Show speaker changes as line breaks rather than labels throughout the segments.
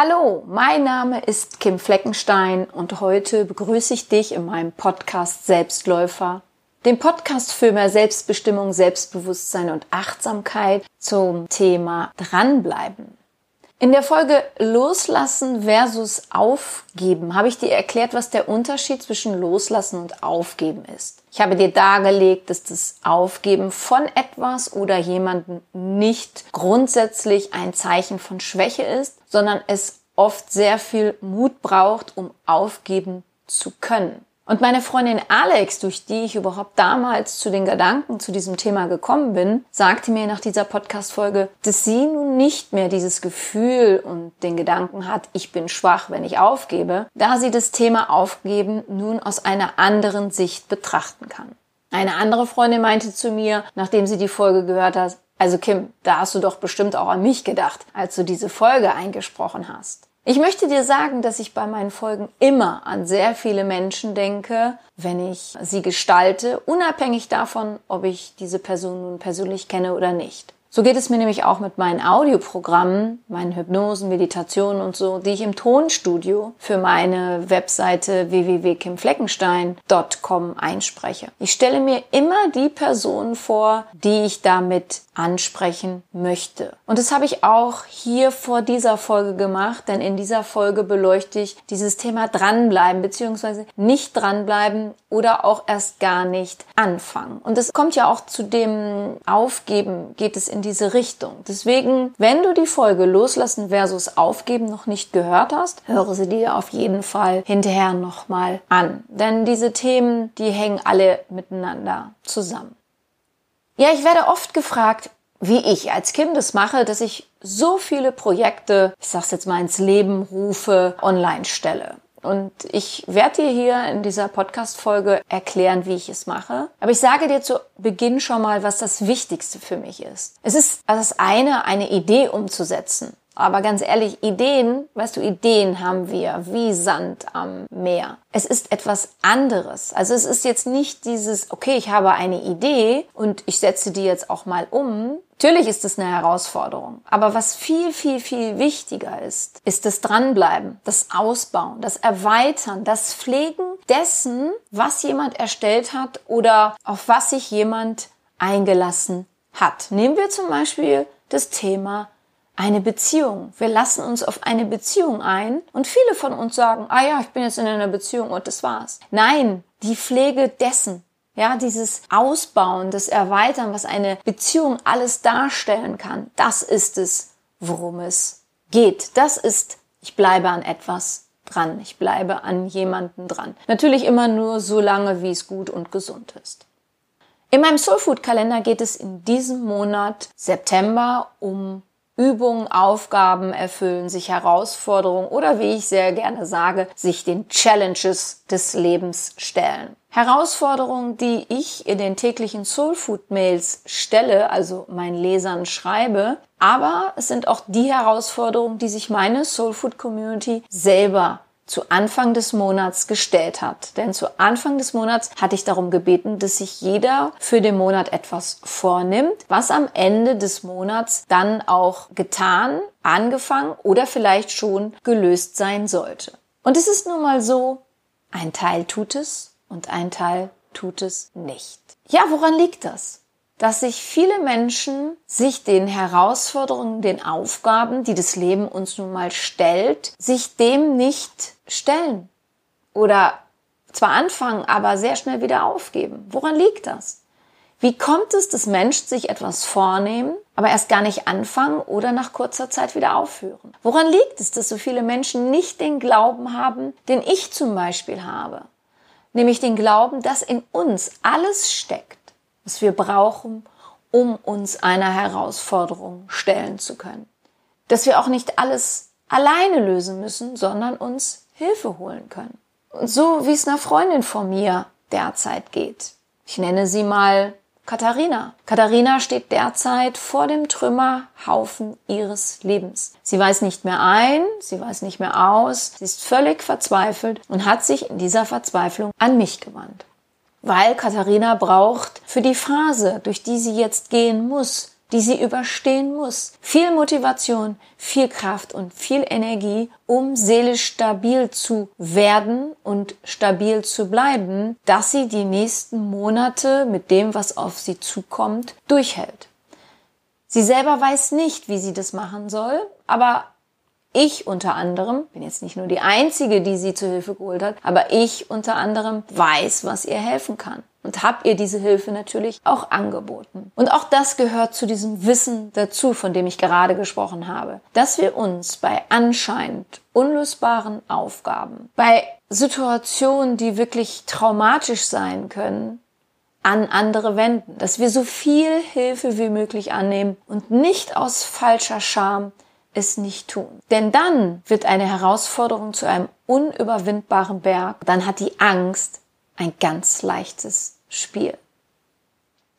Hallo, mein Name ist Kim Fleckenstein und heute begrüße ich dich in meinem Podcast Selbstläufer, dem Podcast für mehr Selbstbestimmung, Selbstbewusstsein und Achtsamkeit zum Thema Dranbleiben. In der Folge Loslassen versus Aufgeben habe ich dir erklärt, was der Unterschied zwischen Loslassen und Aufgeben ist. Ich habe dir dargelegt, dass das Aufgeben von etwas oder jemanden nicht grundsätzlich ein Zeichen von Schwäche ist, sondern es oft sehr viel Mut braucht, um aufgeben zu können. Und meine Freundin Alex, durch die ich überhaupt damals zu den Gedanken zu diesem Thema gekommen bin, sagte mir nach dieser Podcast-Folge, dass sie nun nicht mehr dieses Gefühl und den Gedanken hat, ich bin schwach, wenn ich aufgebe, da sie das Thema Aufgeben nun aus einer anderen Sicht betrachten kann. Eine andere Freundin meinte zu mir, nachdem sie die Folge gehört hat, also Kim, da hast du doch bestimmt auch an mich gedacht, als du diese Folge eingesprochen hast. Ich möchte dir sagen, dass ich bei meinen Folgen immer an sehr viele Menschen denke, wenn ich sie gestalte, unabhängig davon, ob ich diese Person nun persönlich kenne oder nicht. So geht es mir nämlich auch mit meinen Audioprogrammen, meinen Hypnosen, Meditationen und so, die ich im Tonstudio für meine Webseite www.kimfleckenstein.com einspreche. Ich stelle mir immer die Person vor, die ich damit ansprechen möchte. Und das habe ich auch hier vor dieser Folge gemacht, denn in dieser Folge beleuchte ich dieses Thema dranbleiben bzw. nicht dranbleiben oder auch erst gar nicht anfangen. Und es kommt ja auch zu dem Aufgeben, geht es in in diese Richtung. Deswegen, wenn du die Folge Loslassen versus Aufgeben noch nicht gehört hast, höre sie dir auf jeden Fall hinterher nochmal an. Denn diese Themen, die hängen alle miteinander zusammen. Ja, ich werde oft gefragt, wie ich als Kind es mache, dass ich so viele Projekte, ich sag's jetzt mal ins Leben rufe, online stelle. Und ich werde dir hier in dieser Podcast-Folge erklären, wie ich es mache. Aber ich sage dir zu Beginn schon mal, was das Wichtigste für mich ist. Es ist das eine, eine Idee umzusetzen. Aber ganz ehrlich, Ideen, weißt du, Ideen haben wir wie Sand am Meer. Es ist etwas anderes. Also es ist jetzt nicht dieses, okay, ich habe eine Idee und ich setze die jetzt auch mal um. Natürlich ist es eine Herausforderung. Aber was viel, viel, viel wichtiger ist, ist das Dranbleiben, das Ausbauen, das Erweitern, das Pflegen dessen, was jemand erstellt hat oder auf was sich jemand eingelassen hat. Nehmen wir zum Beispiel das Thema eine Beziehung. Wir lassen uns auf eine Beziehung ein und viele von uns sagen, ah ja, ich bin jetzt in einer Beziehung und das war's. Nein, die Pflege dessen, ja, dieses Ausbauen, das Erweitern, was eine Beziehung alles darstellen kann, das ist es, worum es geht. Das ist, ich bleibe an etwas dran. Ich bleibe an jemanden dran. Natürlich immer nur so lange, wie es gut und gesund ist. In meinem Soulfood Kalender geht es in diesem Monat September um Übungen, Aufgaben erfüllen, sich Herausforderungen oder wie ich sehr gerne sage, sich den Challenges des Lebens stellen. Herausforderungen, die ich in den täglichen Soulfood Mails stelle, also meinen Lesern schreibe, aber es sind auch die Herausforderungen, die sich meine Soulfood Community selber zu Anfang des Monats gestellt hat. Denn zu Anfang des Monats hatte ich darum gebeten, dass sich jeder für den Monat etwas vornimmt, was am Ende des Monats dann auch getan, angefangen oder vielleicht schon gelöst sein sollte. Und es ist nun mal so, ein Teil tut es und ein Teil tut es nicht. Ja, woran liegt das? Dass sich viele Menschen sich den Herausforderungen, den Aufgaben, die das Leben uns nun mal stellt, sich dem nicht stellen. Oder zwar anfangen, aber sehr schnell wieder aufgeben. Woran liegt das? Wie kommt es, dass Menschen sich etwas vornehmen, aber erst gar nicht anfangen oder nach kurzer Zeit wieder aufhören? Woran liegt es, dass so viele Menschen nicht den Glauben haben, den ich zum Beispiel habe? Nämlich den Glauben, dass in uns alles steckt was wir brauchen, um uns einer Herausforderung stellen zu können. Dass wir auch nicht alles alleine lösen müssen, sondern uns Hilfe holen können. Und so wie es einer Freundin von mir derzeit geht. Ich nenne sie mal Katharina. Katharina steht derzeit vor dem Trümmerhaufen ihres Lebens. Sie weiß nicht mehr ein, sie weiß nicht mehr aus, sie ist völlig verzweifelt und hat sich in dieser Verzweiflung an mich gewandt weil Katharina braucht für die Phase, durch die sie jetzt gehen muss, die sie überstehen muss. Viel Motivation, viel Kraft und viel Energie, um seelisch stabil zu werden und stabil zu bleiben, dass sie die nächsten Monate mit dem, was auf sie zukommt, durchhält. Sie selber weiß nicht, wie sie das machen soll, aber ich unter anderem, bin jetzt nicht nur die Einzige, die sie zu Hilfe geholt hat, aber ich unter anderem weiß, was ihr helfen kann. Und habe ihr diese Hilfe natürlich auch angeboten. Und auch das gehört zu diesem Wissen dazu, von dem ich gerade gesprochen habe, dass wir uns bei anscheinend unlösbaren Aufgaben, bei Situationen, die wirklich traumatisch sein können, an andere wenden, dass wir so viel Hilfe wie möglich annehmen und nicht aus falscher Scham es nicht tun. Denn dann wird eine Herausforderung zu einem unüberwindbaren Berg. Dann hat die Angst ein ganz leichtes Spiel.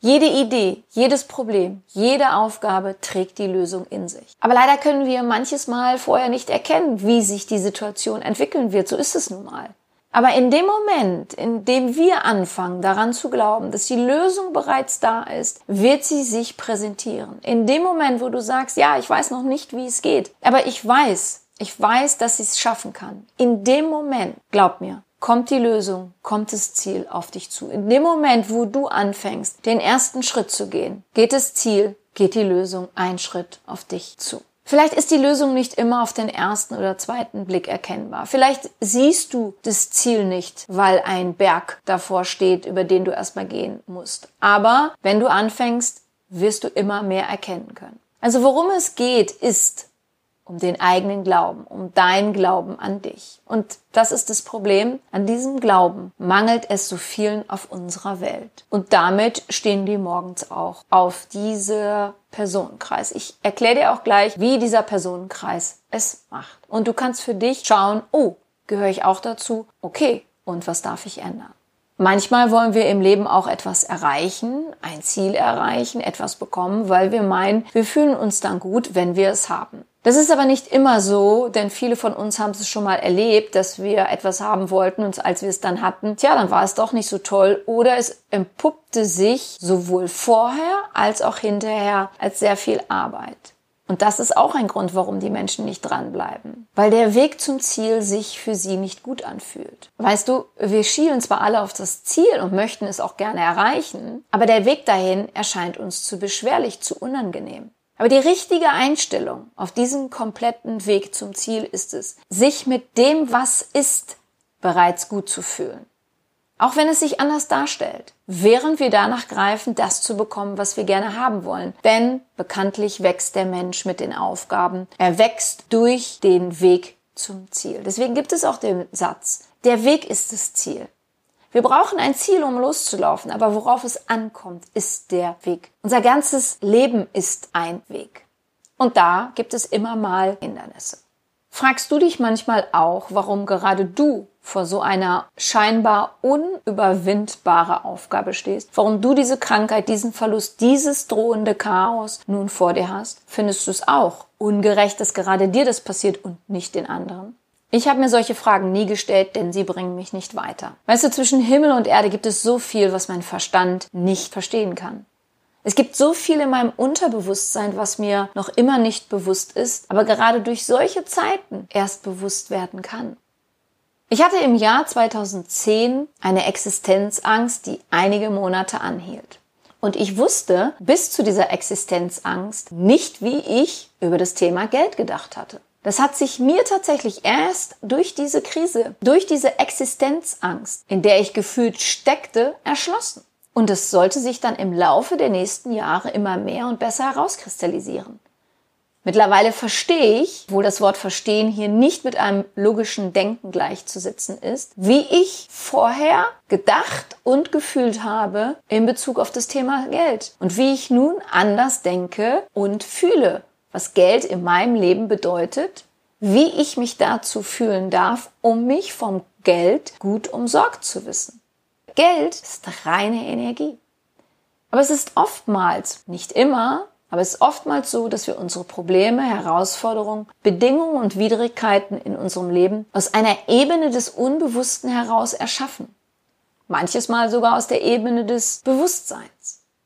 Jede Idee, jedes Problem, jede Aufgabe trägt die Lösung in sich. Aber leider können wir manches Mal vorher nicht erkennen, wie sich die Situation entwickeln wird. So ist es nun mal. Aber in dem Moment, in dem wir anfangen daran zu glauben, dass die Lösung bereits da ist, wird sie sich präsentieren. In dem Moment, wo du sagst, ja, ich weiß noch nicht, wie es geht, aber ich weiß, ich weiß, dass ich es schaffen kann. In dem Moment, glaub mir, kommt die Lösung, kommt das Ziel auf dich zu. In dem Moment, wo du anfängst, den ersten Schritt zu gehen, geht das Ziel, geht die Lösung ein Schritt auf dich zu. Vielleicht ist die Lösung nicht immer auf den ersten oder zweiten Blick erkennbar. Vielleicht siehst du das Ziel nicht, weil ein Berg davor steht, über den du erstmal gehen musst. Aber wenn du anfängst, wirst du immer mehr erkennen können. Also worum es geht, ist, um den eigenen Glauben, um dein Glauben an dich. Und das ist das Problem. An diesem Glauben mangelt es so vielen auf unserer Welt. Und damit stehen die morgens auch auf dieser Personenkreis. Ich erkläre dir auch gleich, wie dieser Personenkreis es macht. Und du kannst für dich schauen, oh, gehöre ich auch dazu? Okay, und was darf ich ändern? Manchmal wollen wir im Leben auch etwas erreichen, ein Ziel erreichen, etwas bekommen, weil wir meinen, wir fühlen uns dann gut, wenn wir es haben. Das ist aber nicht immer so, denn viele von uns haben es schon mal erlebt, dass wir etwas haben wollten und als wir es dann hatten, tja, dann war es doch nicht so toll oder es empuppte sich sowohl vorher als auch hinterher als sehr viel Arbeit. Und das ist auch ein Grund, warum die Menschen nicht dranbleiben. Weil der Weg zum Ziel sich für sie nicht gut anfühlt. Weißt du, wir schielen zwar alle auf das Ziel und möchten es auch gerne erreichen, aber der Weg dahin erscheint uns zu beschwerlich, zu unangenehm. Aber die richtige Einstellung auf diesem kompletten Weg zum Ziel ist es, sich mit dem, was ist, bereits gut zu fühlen. Auch wenn es sich anders darstellt, während wir danach greifen, das zu bekommen, was wir gerne haben wollen. Denn bekanntlich wächst der Mensch mit den Aufgaben. Er wächst durch den Weg zum Ziel. Deswegen gibt es auch den Satz, der Weg ist das Ziel. Wir brauchen ein Ziel, um loszulaufen, aber worauf es ankommt, ist der Weg. Unser ganzes Leben ist ein Weg. Und da gibt es immer mal Hindernisse. Fragst du dich manchmal auch, warum gerade du vor so einer scheinbar unüberwindbare Aufgabe stehst, warum du diese Krankheit, diesen Verlust, dieses drohende Chaos nun vor dir hast? Findest du es auch ungerecht, dass gerade dir das passiert und nicht den anderen? Ich habe mir solche Fragen nie gestellt, denn sie bringen mich nicht weiter. Weißt du, zwischen Himmel und Erde gibt es so viel, was mein Verstand nicht verstehen kann. Es gibt so viel in meinem Unterbewusstsein, was mir noch immer nicht bewusst ist, aber gerade durch solche Zeiten erst bewusst werden kann. Ich hatte im Jahr 2010 eine Existenzangst, die einige Monate anhielt. Und ich wusste bis zu dieser Existenzangst nicht, wie ich über das Thema Geld gedacht hatte. Das hat sich mir tatsächlich erst durch diese Krise, durch diese Existenzangst, in der ich gefühlt steckte, erschlossen. Und es sollte sich dann im Laufe der nächsten Jahre immer mehr und besser herauskristallisieren. Mittlerweile verstehe ich, wo das Wort verstehen hier nicht mit einem logischen Denken gleichzusetzen ist, wie ich vorher gedacht und gefühlt habe in Bezug auf das Thema Geld und wie ich nun anders denke und fühle, was Geld in meinem Leben bedeutet, wie ich mich dazu fühlen darf, um mich vom Geld gut umsorgt zu wissen. Geld ist reine Energie. Aber es ist oftmals, nicht immer, aber es ist oftmals so, dass wir unsere Probleme, Herausforderungen, Bedingungen und Widrigkeiten in unserem Leben aus einer Ebene des Unbewussten heraus erschaffen. Manches Mal sogar aus der Ebene des Bewusstseins.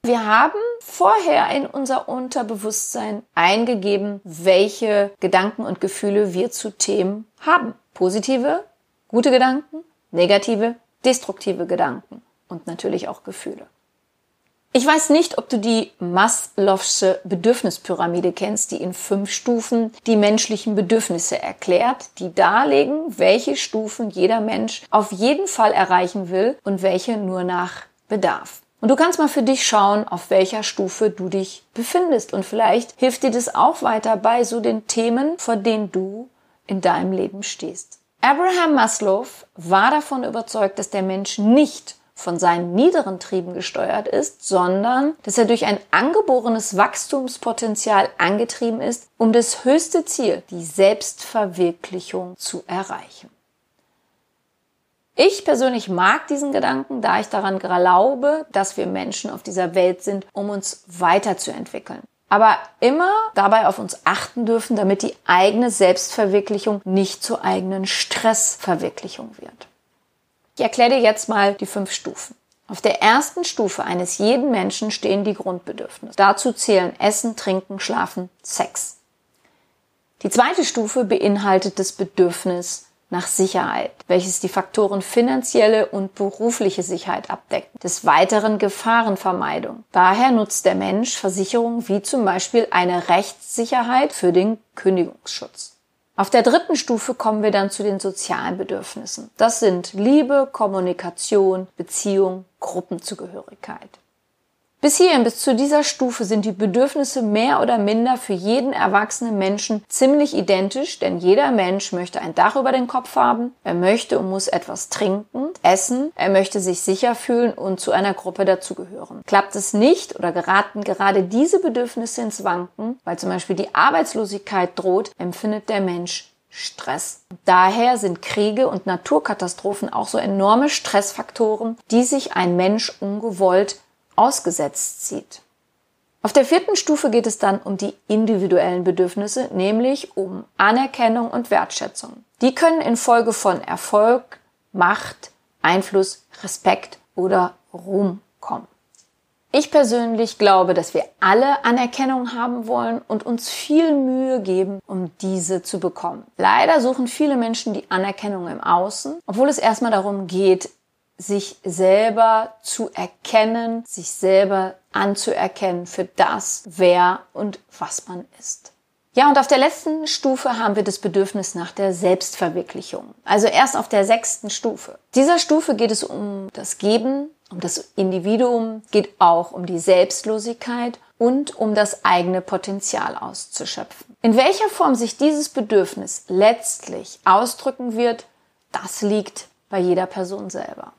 Wir haben vorher in unser Unterbewusstsein eingegeben, welche Gedanken und Gefühle wir zu Themen haben. Positive, gute Gedanken, negative, destruktive Gedanken und natürlich auch Gefühle. Ich weiß nicht, ob du die Maslow'sche Bedürfnispyramide kennst, die in fünf Stufen die menschlichen Bedürfnisse erklärt, die darlegen, welche Stufen jeder Mensch auf jeden Fall erreichen will und welche nur nach Bedarf. Und du kannst mal für dich schauen, auf welcher Stufe du dich befindest. Und vielleicht hilft dir das auch weiter bei so den Themen, vor denen du in deinem Leben stehst. Abraham Maslow war davon überzeugt, dass der Mensch nicht von seinen niederen Trieben gesteuert ist, sondern dass er durch ein angeborenes Wachstumspotenzial angetrieben ist, um das höchste Ziel, die Selbstverwirklichung, zu erreichen. Ich persönlich mag diesen Gedanken, da ich daran glaube, dass wir Menschen auf dieser Welt sind, um uns weiterzuentwickeln. Aber immer dabei auf uns achten dürfen, damit die eigene Selbstverwirklichung nicht zur eigenen Stressverwirklichung wird. Ich erkläre dir jetzt mal die fünf Stufen. Auf der ersten Stufe eines jeden Menschen stehen die Grundbedürfnisse. Dazu zählen Essen, Trinken, Schlafen, Sex. Die zweite Stufe beinhaltet das Bedürfnis nach Sicherheit, welches die Faktoren finanzielle und berufliche Sicherheit abdeckt. Des Weiteren Gefahrenvermeidung. Daher nutzt der Mensch Versicherungen wie zum Beispiel eine Rechtssicherheit für den Kündigungsschutz. Auf der dritten Stufe kommen wir dann zu den sozialen Bedürfnissen. Das sind Liebe, Kommunikation, Beziehung, Gruppenzugehörigkeit. Bis hierhin, bis zu dieser Stufe sind die Bedürfnisse mehr oder minder für jeden erwachsenen Menschen ziemlich identisch, denn jeder Mensch möchte ein Dach über den Kopf haben, er möchte und muss etwas trinken, essen, er möchte sich sicher fühlen und zu einer Gruppe dazugehören. Klappt es nicht oder geraten gerade diese Bedürfnisse ins Wanken, weil zum Beispiel die Arbeitslosigkeit droht, empfindet der Mensch Stress. Daher sind Kriege und Naturkatastrophen auch so enorme Stressfaktoren, die sich ein Mensch ungewollt ausgesetzt sieht. Auf der vierten Stufe geht es dann um die individuellen Bedürfnisse, nämlich um Anerkennung und Wertschätzung. Die können infolge von Erfolg, Macht, Einfluss, Respekt oder Ruhm kommen. Ich persönlich glaube, dass wir alle Anerkennung haben wollen und uns viel Mühe geben, um diese zu bekommen. Leider suchen viele Menschen die Anerkennung im Außen, obwohl es erstmal darum geht, sich selber zu erkennen, sich selber anzuerkennen für das, wer und was man ist. Ja, und auf der letzten Stufe haben wir das Bedürfnis nach der Selbstverwirklichung. Also erst auf der sechsten Stufe. Dieser Stufe geht es um das Geben, um das Individuum, geht auch um die Selbstlosigkeit und um das eigene Potenzial auszuschöpfen. In welcher Form sich dieses Bedürfnis letztlich ausdrücken wird, das liegt bei jeder Person selber.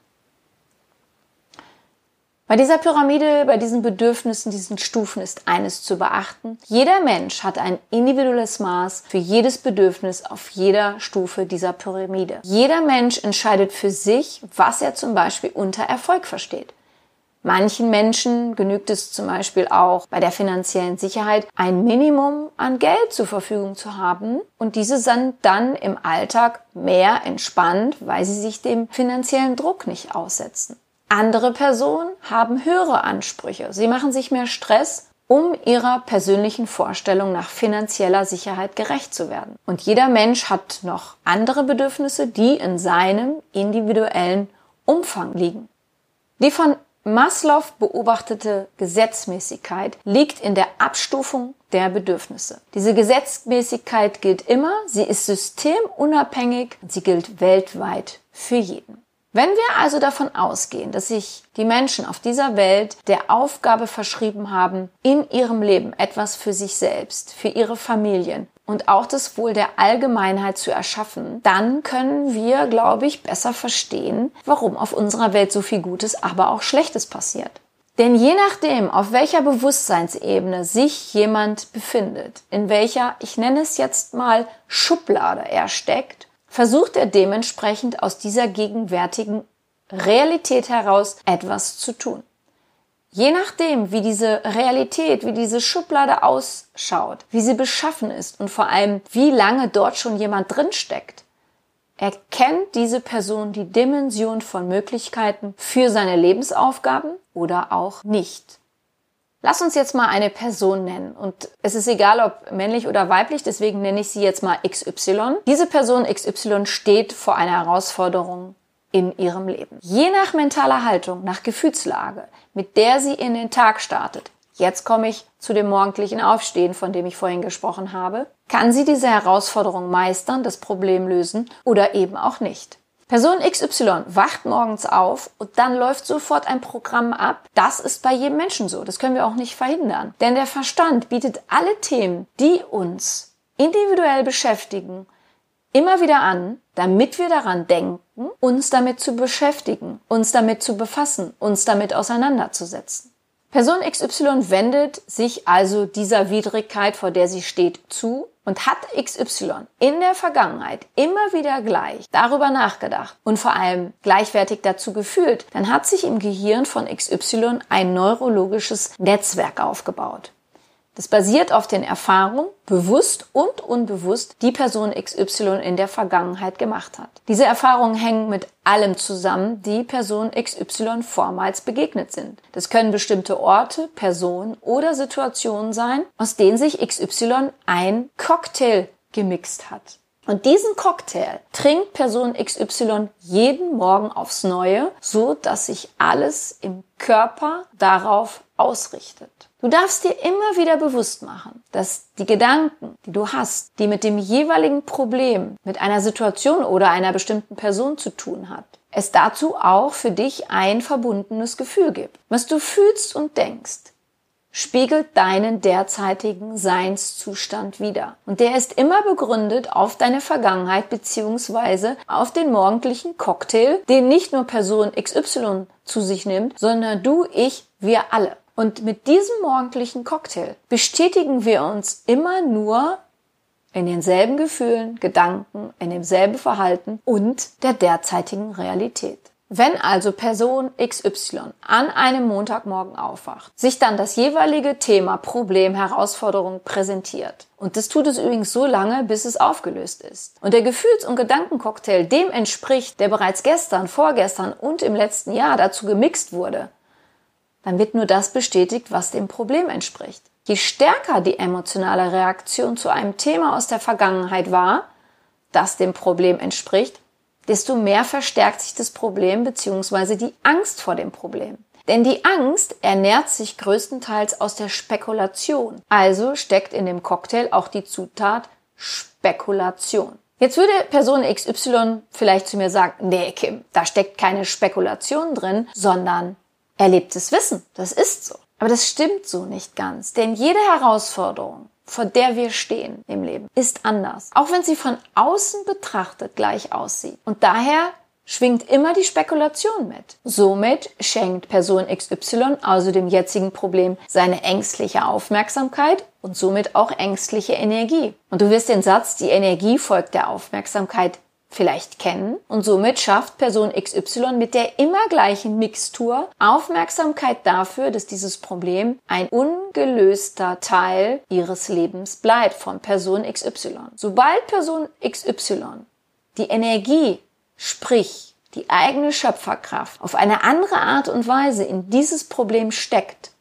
Bei dieser Pyramide, bei diesen Bedürfnissen, diesen Stufen ist eines zu beachten. Jeder Mensch hat ein individuelles Maß für jedes Bedürfnis auf jeder Stufe dieser Pyramide. Jeder Mensch entscheidet für sich, was er zum Beispiel unter Erfolg versteht. Manchen Menschen genügt es zum Beispiel auch bei der finanziellen Sicherheit, ein Minimum an Geld zur Verfügung zu haben und diese sind dann im Alltag mehr entspannt, weil sie sich dem finanziellen Druck nicht aussetzen. Andere Personen haben höhere Ansprüche. Sie machen sich mehr Stress, um ihrer persönlichen Vorstellung nach finanzieller Sicherheit gerecht zu werden. Und jeder Mensch hat noch andere Bedürfnisse, die in seinem individuellen Umfang liegen. Die von Maslow beobachtete Gesetzmäßigkeit liegt in der Abstufung der Bedürfnisse. Diese Gesetzmäßigkeit gilt immer, sie ist systemunabhängig und sie gilt weltweit für jeden. Wenn wir also davon ausgehen, dass sich die Menschen auf dieser Welt der Aufgabe verschrieben haben, in ihrem Leben etwas für sich selbst, für ihre Familien und auch das Wohl der Allgemeinheit zu erschaffen, dann können wir, glaube ich, besser verstehen, warum auf unserer Welt so viel Gutes, aber auch Schlechtes passiert. Denn je nachdem, auf welcher Bewusstseinsebene sich jemand befindet, in welcher, ich nenne es jetzt mal, Schublade er steckt, versucht er dementsprechend aus dieser gegenwärtigen Realität heraus etwas zu tun. Je nachdem, wie diese Realität, wie diese Schublade ausschaut, wie sie beschaffen ist und vor allem, wie lange dort schon jemand drinsteckt, erkennt diese Person die Dimension von Möglichkeiten für seine Lebensaufgaben oder auch nicht. Lass uns jetzt mal eine Person nennen und es ist egal, ob männlich oder weiblich, deswegen nenne ich sie jetzt mal XY. Diese Person XY steht vor einer Herausforderung in ihrem Leben. Je nach mentaler Haltung, nach Gefühlslage, mit der sie in den Tag startet, jetzt komme ich zu dem morgendlichen Aufstehen, von dem ich vorhin gesprochen habe, kann sie diese Herausforderung meistern, das Problem lösen oder eben auch nicht. Person XY wacht morgens auf und dann läuft sofort ein Programm ab. Das ist bei jedem Menschen so. Das können wir auch nicht verhindern. Denn der Verstand bietet alle Themen, die uns individuell beschäftigen, immer wieder an, damit wir daran denken, uns damit zu beschäftigen, uns damit zu befassen, uns damit auseinanderzusetzen. Person XY wendet sich also dieser Widrigkeit, vor der sie steht, zu und hat XY in der Vergangenheit immer wieder gleich darüber nachgedacht und vor allem gleichwertig dazu gefühlt, dann hat sich im Gehirn von XY ein neurologisches Netzwerk aufgebaut. Das basiert auf den Erfahrungen, bewusst und unbewusst, die Person XY in der Vergangenheit gemacht hat. Diese Erfahrungen hängen mit allem zusammen, die Person XY vormals begegnet sind. Das können bestimmte Orte, Personen oder Situationen sein, aus denen sich XY ein Cocktail gemixt hat. Und diesen Cocktail trinkt Person XY jeden Morgen aufs Neue, so dass sich alles im Körper darauf ausrichtet. Du darfst dir immer wieder bewusst machen, dass die Gedanken, die du hast, die mit dem jeweiligen Problem, mit einer Situation oder einer bestimmten Person zu tun hat, es dazu auch für dich ein verbundenes Gefühl gibt. Was du fühlst und denkst, spiegelt deinen derzeitigen Seinszustand wider. Und der ist immer begründet auf deine Vergangenheit beziehungsweise auf den morgendlichen Cocktail, den nicht nur Person XY zu sich nimmt, sondern du, ich, wir alle. Und mit diesem morgendlichen Cocktail bestätigen wir uns immer nur in denselben Gefühlen, Gedanken, in demselben Verhalten und der derzeitigen Realität. Wenn also Person XY an einem Montagmorgen aufwacht, sich dann das jeweilige Thema, Problem, Herausforderung präsentiert, und das tut es übrigens so lange, bis es aufgelöst ist, und der Gefühls- und Gedankencocktail dem entspricht, der bereits gestern, vorgestern und im letzten Jahr dazu gemixt wurde, dann wird nur das bestätigt, was dem Problem entspricht. Je stärker die emotionale Reaktion zu einem Thema aus der Vergangenheit war, das dem Problem entspricht, desto mehr verstärkt sich das Problem bzw. die Angst vor dem Problem. Denn die Angst ernährt sich größtenteils aus der Spekulation. Also steckt in dem Cocktail auch die Zutat Spekulation. Jetzt würde Person XY vielleicht zu mir sagen, nee, Kim, da steckt keine Spekulation drin, sondern erlebtes Wissen. Das ist so. Aber das stimmt so nicht ganz. Denn jede Herausforderung, vor der wir stehen im Leben, ist anders. Auch wenn sie von außen betrachtet gleich aussieht. Und daher schwingt immer die Spekulation mit. Somit schenkt Person XY also dem jetzigen Problem seine ängstliche Aufmerksamkeit und somit auch ängstliche Energie. Und du wirst den Satz, die Energie folgt der Aufmerksamkeit vielleicht kennen und somit schafft Person XY mit der immer gleichen Mixtur Aufmerksamkeit dafür, dass dieses Problem ein ungelöster Teil ihres Lebens bleibt von Person XY. Sobald Person XY die Energie, sprich die eigene Schöpferkraft auf eine andere Art und Weise in dieses Problem steckt,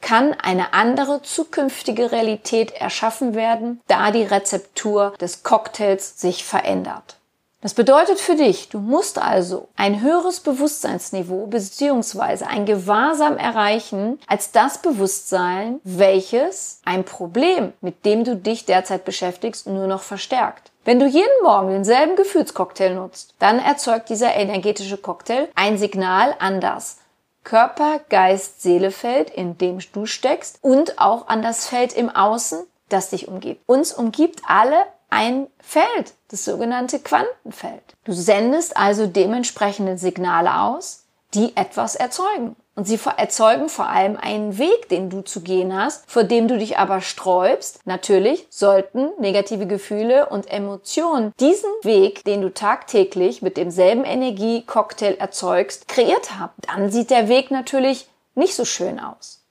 kann eine andere zukünftige Realität erschaffen werden, da die Rezeptur des Cocktails sich verändert. Das bedeutet für dich, du musst also ein höheres Bewusstseinsniveau bzw. ein Gewahrsam erreichen als das Bewusstsein, welches ein Problem, mit dem du dich derzeit beschäftigst, nur noch verstärkt. Wenn du jeden Morgen denselben Gefühlscocktail nutzt, dann erzeugt dieser energetische Cocktail ein Signal an das Körper, Geist, Seelefeld, in dem du steckst und auch an das Feld im Außen, das dich umgibt. Uns umgibt alle ein Feld, das sogenannte Quantenfeld. Du sendest also dementsprechende Signale aus, die etwas erzeugen. Und sie erzeugen vor allem einen Weg, den du zu gehen hast, vor dem du dich aber sträubst. Natürlich sollten negative Gefühle und Emotionen diesen Weg, den du tagtäglich mit demselben Energiecocktail erzeugst, kreiert haben. Dann sieht der Weg natürlich nicht so schön aus.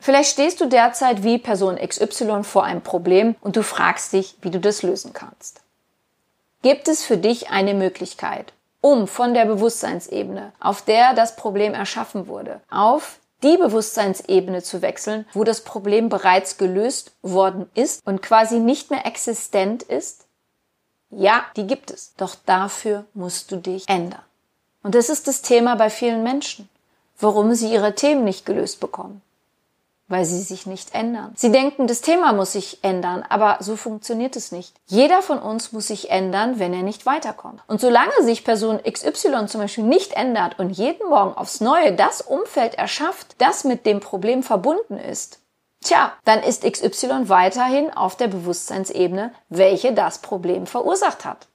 Vielleicht stehst du derzeit wie Person XY vor einem Problem und du fragst dich, wie du das lösen kannst. Gibt es für dich eine Möglichkeit, um von der Bewusstseinsebene, auf der das Problem erschaffen wurde, auf die Bewusstseinsebene zu wechseln, wo das Problem bereits gelöst worden ist und quasi nicht mehr existent ist? Ja, die gibt es. Doch dafür musst du dich ändern. Und das ist das Thema bei vielen Menschen, warum sie ihre Themen nicht gelöst bekommen weil sie sich nicht ändern. Sie denken, das Thema muss sich ändern, aber so funktioniert es nicht. Jeder von uns muss sich ändern, wenn er nicht weiterkommt. Und solange sich Person XY zum Beispiel nicht ändert und jeden Morgen aufs Neue das Umfeld erschafft, das mit dem Problem verbunden ist, Tja, dann ist XY weiterhin auf der Bewusstseinsebene, welche das Problem verursacht hat.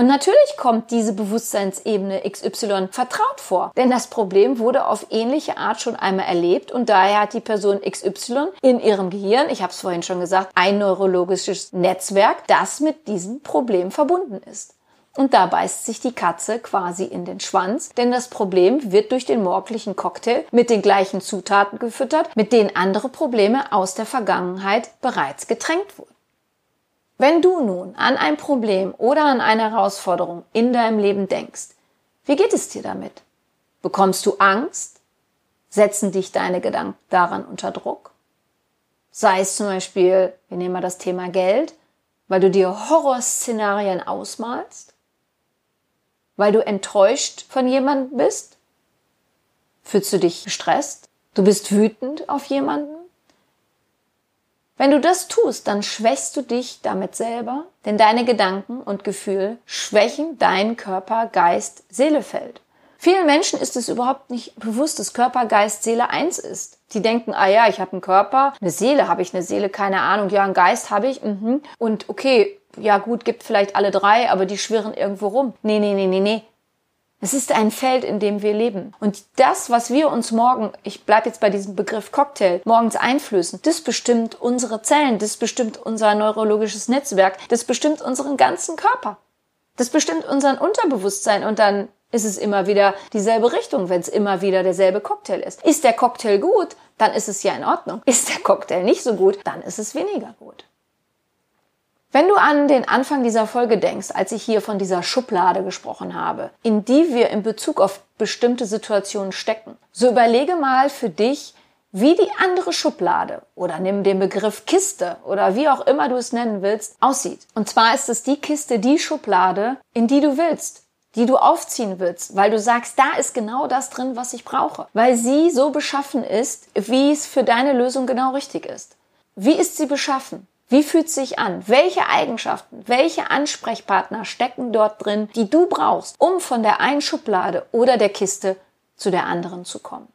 Und natürlich kommt diese Bewusstseinsebene XY vertraut vor, denn das Problem wurde auf ähnliche Art schon einmal erlebt und daher hat die Person XY in ihrem Gehirn, ich habe es vorhin schon gesagt, ein neurologisches Netzwerk, das mit diesem Problem verbunden ist. Und da beißt sich die Katze quasi in den Schwanz, denn das Problem wird durch den morgendlichen Cocktail mit den gleichen Zutaten gefüttert, mit denen andere Probleme aus der Vergangenheit bereits getränkt wurden. Wenn du nun an ein Problem oder an eine Herausforderung in deinem Leben denkst, wie geht es dir damit? Bekommst du Angst? Setzen dich deine Gedanken daran unter Druck? Sei es zum Beispiel, wir nehmen mal das Thema Geld, weil du dir Horrorszenarien ausmalst? Weil du enttäuscht von jemandem bist? Fühlst du dich gestresst? Du bist wütend auf jemanden? Wenn du das tust, dann schwächst du dich damit selber, denn deine Gedanken und Gefühle schwächen dein Körper, Geist, Seelefeld. Vielen Menschen ist es überhaupt nicht bewusst, dass Körper, Geist, Seele eins ist. Die denken, ah ja, ich habe einen Körper, eine Seele habe ich, eine Seele, keine Ahnung, ja, einen Geist habe ich, mhm. und okay, ja gut, gibt vielleicht alle drei, aber die schwirren irgendwo rum. Nee, nee, nee, nee, nee. Es ist ein Feld, in dem wir leben. Und das, was wir uns morgen, ich bleibe jetzt bei diesem Begriff Cocktail, morgens einflößen, das bestimmt unsere Zellen, das bestimmt unser neurologisches Netzwerk, das bestimmt unseren ganzen Körper. Das bestimmt unseren Unterbewusstsein und dann ist es immer wieder dieselbe Richtung, wenn es immer wieder derselbe Cocktail ist. Ist der Cocktail gut, dann ist es ja in Ordnung. Ist der Cocktail nicht so gut, dann ist es weniger gut. Wenn du an den Anfang dieser Folge denkst, als ich hier von dieser Schublade gesprochen habe, in die wir in Bezug auf bestimmte Situationen stecken, so überlege mal für dich, wie die andere Schublade oder nimm den Begriff Kiste oder wie auch immer du es nennen willst, aussieht. Und zwar ist es die Kiste, die Schublade, in die du willst, die du aufziehen willst, weil du sagst, da ist genau das drin, was ich brauche, weil sie so beschaffen ist, wie es für deine Lösung genau richtig ist. Wie ist sie beschaffen? Wie fühlt es sich an? Welche Eigenschaften, welche Ansprechpartner stecken dort drin, die du brauchst, um von der einen Schublade oder der Kiste zu der anderen zu kommen?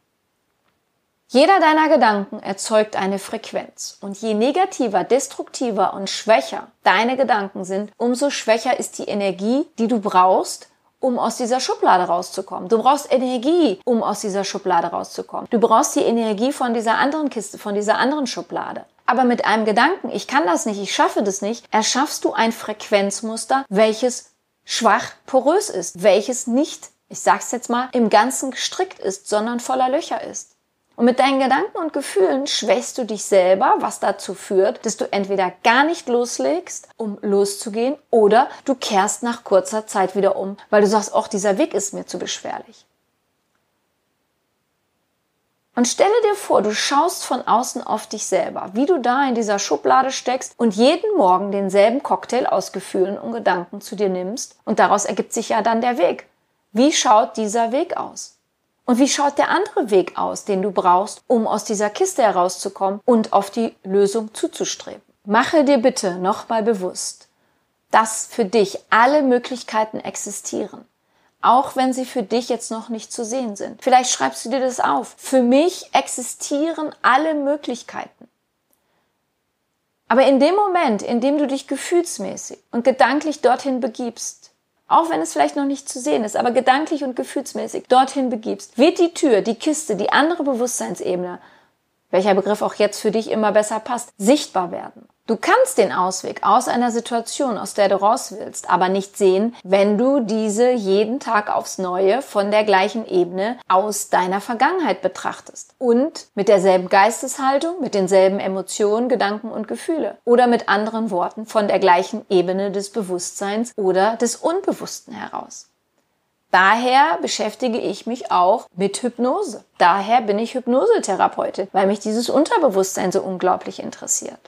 Jeder deiner Gedanken erzeugt eine Frequenz. Und je negativer, destruktiver und schwächer deine Gedanken sind, umso schwächer ist die Energie, die du brauchst, um aus dieser Schublade rauszukommen. Du brauchst Energie, um aus dieser Schublade rauszukommen. Du brauchst die Energie von dieser anderen Kiste, von dieser anderen Schublade. Aber mit einem Gedanken, ich kann das nicht, ich schaffe das nicht, erschaffst du ein Frequenzmuster, welches schwach porös ist, welches nicht, ich sag's jetzt mal, im Ganzen gestrickt ist, sondern voller Löcher ist. Und mit deinen Gedanken und Gefühlen schwächst du dich selber, was dazu führt, dass du entweder gar nicht loslegst, um loszugehen, oder du kehrst nach kurzer Zeit wieder um, weil du sagst, ach, dieser Weg ist mir zu beschwerlich. Und stelle dir vor, du schaust von außen auf dich selber, wie du da in dieser Schublade steckst und jeden Morgen denselben Cocktail aus Gefühlen und Gedanken zu dir nimmst. Und daraus ergibt sich ja dann der Weg. Wie schaut dieser Weg aus? Und wie schaut der andere Weg aus, den du brauchst, um aus dieser Kiste herauszukommen und auf die Lösung zuzustreben? Mache dir bitte nochmal bewusst, dass für dich alle Möglichkeiten existieren auch wenn sie für dich jetzt noch nicht zu sehen sind. Vielleicht schreibst du dir das auf. Für mich existieren alle Möglichkeiten. Aber in dem Moment, in dem du dich gefühlsmäßig und gedanklich dorthin begibst, auch wenn es vielleicht noch nicht zu sehen ist, aber gedanklich und gefühlsmäßig dorthin begibst, wird die Tür, die Kiste, die andere Bewusstseinsebene, welcher Begriff auch jetzt für dich immer besser passt, sichtbar werden. Du kannst den Ausweg aus einer Situation, aus der du raus willst, aber nicht sehen, wenn du diese jeden Tag aufs Neue von der gleichen Ebene aus deiner Vergangenheit betrachtest. Und mit derselben Geisteshaltung, mit denselben Emotionen, Gedanken und Gefühle. Oder mit anderen Worten von der gleichen Ebene des Bewusstseins oder des Unbewussten heraus. Daher beschäftige ich mich auch mit Hypnose. Daher bin ich Hypnosetherapeutin, weil mich dieses Unterbewusstsein so unglaublich interessiert.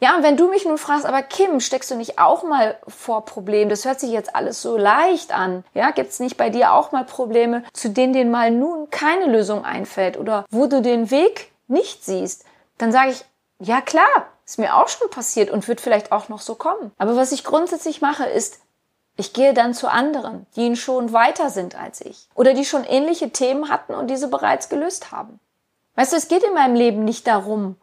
Ja, und wenn du mich nun fragst, aber Kim, steckst du nicht auch mal vor Problemen? Das hört sich jetzt alles so leicht an. Ja, gibt's nicht bei dir auch mal Probleme, zu denen dir mal nun keine Lösung einfällt oder wo du den Weg nicht siehst? Dann sage ich, ja klar, ist mir auch schon passiert und wird vielleicht auch noch so kommen. Aber was ich grundsätzlich mache, ist, ich gehe dann zu anderen, die schon weiter sind als ich oder die schon ähnliche Themen hatten und diese bereits gelöst haben. Weißt du, es geht in meinem Leben nicht darum,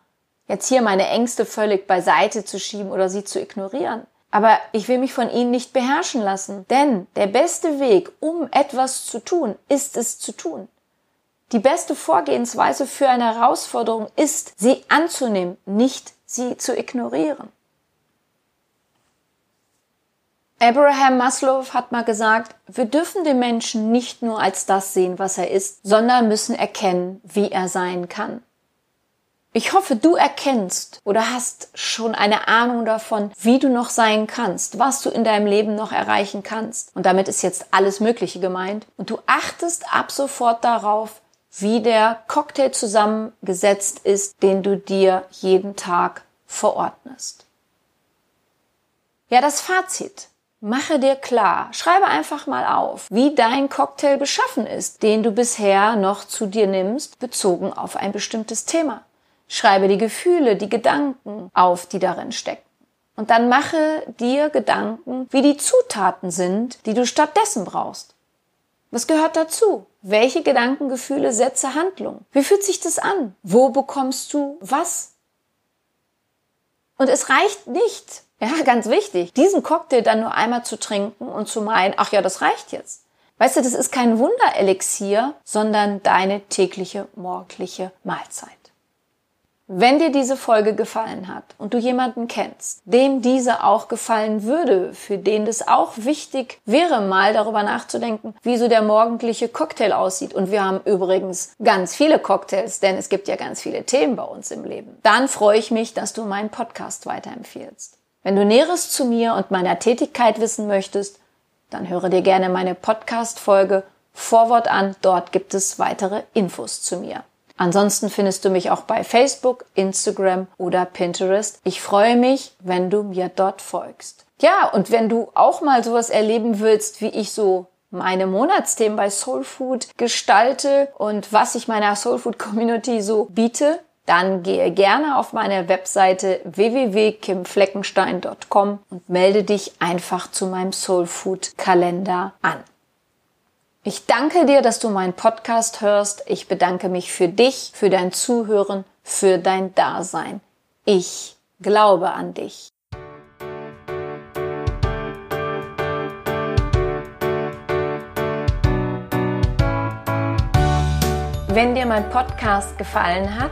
jetzt hier meine Ängste völlig beiseite zu schieben oder sie zu ignorieren. Aber ich will mich von ihnen nicht beherrschen lassen, denn der beste Weg, um etwas zu tun, ist es zu tun. Die beste Vorgehensweise für eine Herausforderung ist, sie anzunehmen, nicht sie zu ignorieren. Abraham Maslow hat mal gesagt, wir dürfen den Menschen nicht nur als das sehen, was er ist, sondern müssen erkennen, wie er sein kann. Ich hoffe, du erkennst oder hast schon eine Ahnung davon, wie du noch sein kannst, was du in deinem Leben noch erreichen kannst. Und damit ist jetzt alles Mögliche gemeint. Und du achtest ab sofort darauf, wie der Cocktail zusammengesetzt ist, den du dir jeden Tag verordnest. Ja, das Fazit. Mache dir klar, schreibe einfach mal auf, wie dein Cocktail beschaffen ist, den du bisher noch zu dir nimmst, bezogen auf ein bestimmtes Thema. Schreibe die Gefühle, die Gedanken auf, die darin stecken. Und dann mache dir Gedanken, wie die Zutaten sind, die du stattdessen brauchst. Was gehört dazu? Welche Gedanken, Gefühle, Sätze, Handlungen? Wie fühlt sich das an? Wo bekommst du was? Und es reicht nicht, ja, ganz wichtig, diesen Cocktail dann nur einmal zu trinken und zu meinen, ach ja, das reicht jetzt. Weißt du, das ist kein Wunderelixier, sondern deine tägliche morgendliche Mahlzeit. Wenn dir diese Folge gefallen hat und du jemanden kennst, dem diese auch gefallen würde, für den das auch wichtig wäre, mal darüber nachzudenken, wie so der morgendliche Cocktail aussieht. Und wir haben übrigens ganz viele Cocktails, denn es gibt ja ganz viele Themen bei uns im Leben. Dann freue ich mich, dass du meinen Podcast weiterempfiehlst. Wenn du Näheres zu mir und meiner Tätigkeit wissen möchtest, dann höre dir gerne meine Podcast-Folge Vorwort an. Dort gibt es weitere Infos zu mir. Ansonsten findest du mich auch bei Facebook, Instagram oder Pinterest. Ich freue mich, wenn du mir dort folgst. Ja, und wenn du auch mal sowas erleben willst, wie ich so meine Monatsthemen bei Soul Food gestalte und was ich meiner Soul Food Community so biete, dann gehe gerne auf meine Webseite www.kimfleckenstein.com und melde dich einfach zu meinem Soul Food Kalender an. Ich danke dir, dass du meinen Podcast hörst. Ich bedanke mich für dich, für dein Zuhören, für dein Dasein. Ich glaube an dich. Wenn dir mein Podcast gefallen hat,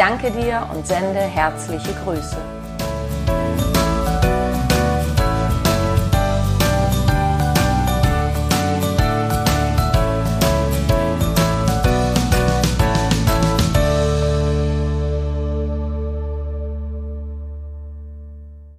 Danke dir und sende herzliche Grüße.